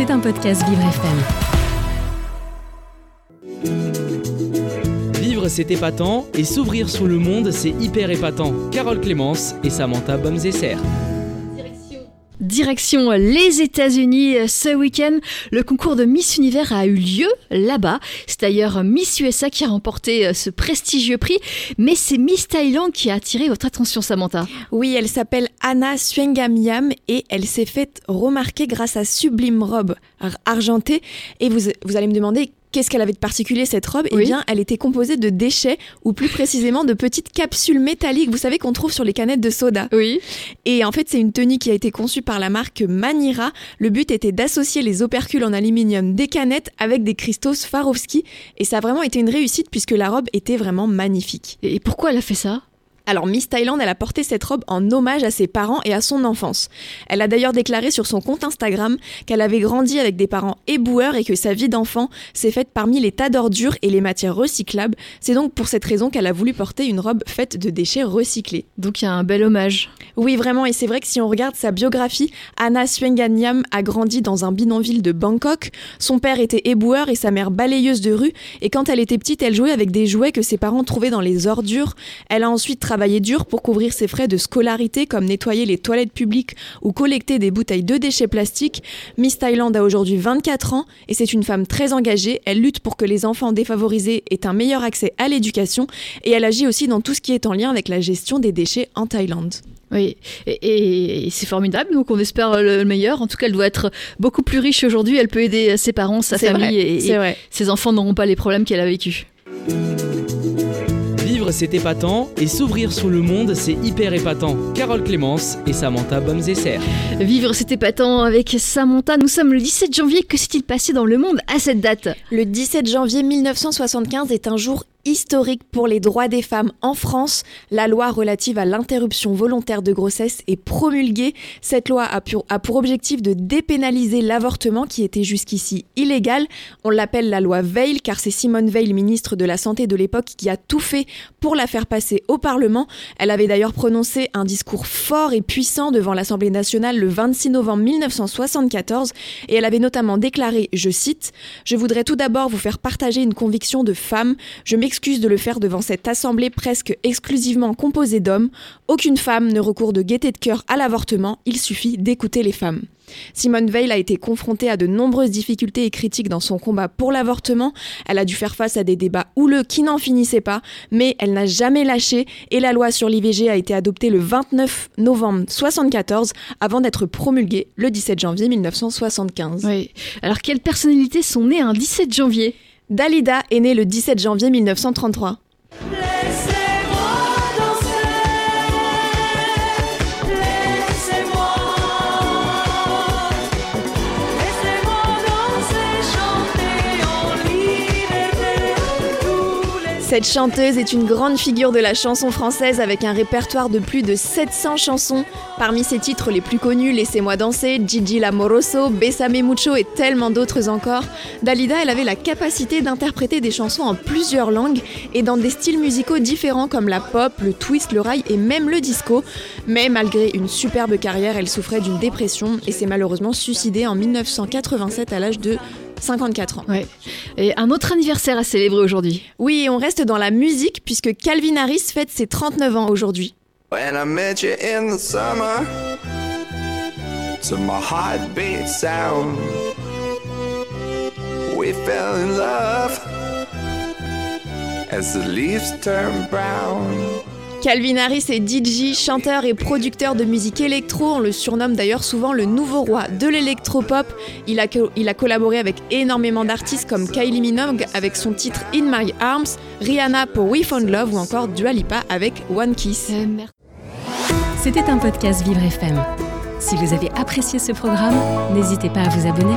C'est un podcast Vivre FM. Vivre, c'est épatant, et s'ouvrir sur le monde, c'est hyper épatant. Carole Clémence et Samantha Bomzesser. Direction les États-Unis ce week-end. Le concours de Miss Univers a eu lieu là-bas. C'est d'ailleurs Miss USA qui a remporté ce prestigieux prix. Mais c'est Miss Thaïlande qui a attiré votre attention, Samantha. Oui, elle s'appelle Anna Suengamiam et elle s'est faite remarquer grâce à sublime robe argentée. Et vous allez me demander Qu'est-ce qu'elle avait de particulier cette robe? Eh bien, elle était composée de déchets, ou plus précisément de petites capsules métalliques, vous savez qu'on trouve sur les canettes de soda. Oui. Et en fait, c'est une tenue qui a été conçue par la marque Manira. Le but était d'associer les opercules en aluminium des canettes avec des cristaux Swarovski, et ça a vraiment été une réussite puisque la robe était vraiment magnifique. Et pourquoi elle a fait ça? Alors Miss Thailand, elle a porté cette robe en hommage à ses parents et à son enfance. Elle a d'ailleurs déclaré sur son compte Instagram qu'elle avait grandi avec des parents éboueurs et que sa vie d'enfant s'est faite parmi les tas d'ordures et les matières recyclables. C'est donc pour cette raison qu'elle a voulu porter une robe faite de déchets recyclés. Donc il y a un bel hommage. Oui, vraiment, et c'est vrai que si on regarde sa biographie, Anna Suenganyam a grandi dans un bidonville de Bangkok. Son père était éboueur et sa mère balayeuse de rue, et quand elle était petite, elle jouait avec des jouets que ses parents trouvaient dans les ordures. Elle a ensuite travaillé travaillé dur pour couvrir ses frais de scolarité comme nettoyer les toilettes publiques ou collecter des bouteilles de déchets plastiques. Miss Thailand a aujourd'hui 24 ans et c'est une femme très engagée. Elle lutte pour que les enfants défavorisés aient un meilleur accès à l'éducation et elle agit aussi dans tout ce qui est en lien avec la gestion des déchets en Thaïlande. Oui, et, c'est formidable, donc on espère le meilleur. En tout cas, elle doit être beaucoup plus riche aujourd'hui. Elle peut aider ses parents, sa famille, et, et ses enfants n'auront pas les problèmes qu'elle a c'est épatant et s'ouvrir sur le monde, c'est hyper épatant. Carole Clémence et Samantha Bomzesser. Vivre, c'est épatant avec Samantha. Nous sommes le 17 janvier. Que s'est-il passé dans le monde à cette date? Le 17 janvier 1975 est un jour historique pour les droits des femmes en France. La loi relative à l'interruption volontaire de grossesse est promulguée. Cette loi a pour, objectif de dépénaliser l'avortement qui était jusqu'ici illégal. On l'appelle la loi Veil car c'est Simone Veil, ministre de la Santé de l'époque, qui a tout fait pour la faire passer au Parlement. Elle avait d'ailleurs prononcé un discours fort et puissant devant l'Assemblée nationale le 26 novembre 1974 et elle avait notamment déclaré, je cite, Je voudrais tout d'abord vous faire partager une conviction de femme. Je excuse de le faire devant cette assemblée presque exclusivement composée d'hommes. Aucune femme ne recourt de gaieté de cœur à l'avortement, il suffit d'écouter les femmes. Simone Veil a été confrontée à de nombreuses difficultés et critiques dans son combat pour l'avortement. Elle a dû faire face à des débats houleux qui n'en finissaient pas, mais elle n'a jamais lâché et la loi sur l'IVG a été adoptée le 29 novembre 1974 avant d'être promulguée le 17 janvier 1975. Oui. Alors quelles personnalités sont nées un 17 janvier? Dalida est née le 17 janvier 1933. Cette chanteuse est une grande figure de la chanson française avec un répertoire de plus de 700 chansons. Parmi ses titres les plus connus, Laissez-moi danser, Gigi Lamoroso, Besame Mucho et tellement d'autres encore, Dalida, elle avait la capacité d'interpréter des chansons en plusieurs langues et dans des styles musicaux différents comme la pop, le twist, le rail et même le disco. Mais malgré une superbe carrière, elle souffrait d'une dépression et s'est malheureusement suicidée en 1987 à l'âge de 54 ans. Ouais. Et un autre anniversaire à célébrer aujourd'hui. Oui, on reste dans la musique puisque Calvin Harris fête ses 39 ans aujourd'hui. When I met you in the summer, to my heartbeat sound, we fell in love as the leaves turn brown. Calvin Harris est DJ, chanteur et producteur de musique électro. On le surnomme d'ailleurs souvent le nouveau roi de l'électropop. Il a, collaboré avec énormément d'artistes comme Kylie Minogue avec son titre In My Arms, Rihanna pour We Found Love ou encore Dua Lipa avec One Kiss. Euh, C'était un podcast Vivre FM. Si vous avez apprécié ce programme, n'hésitez pas à vous abonner.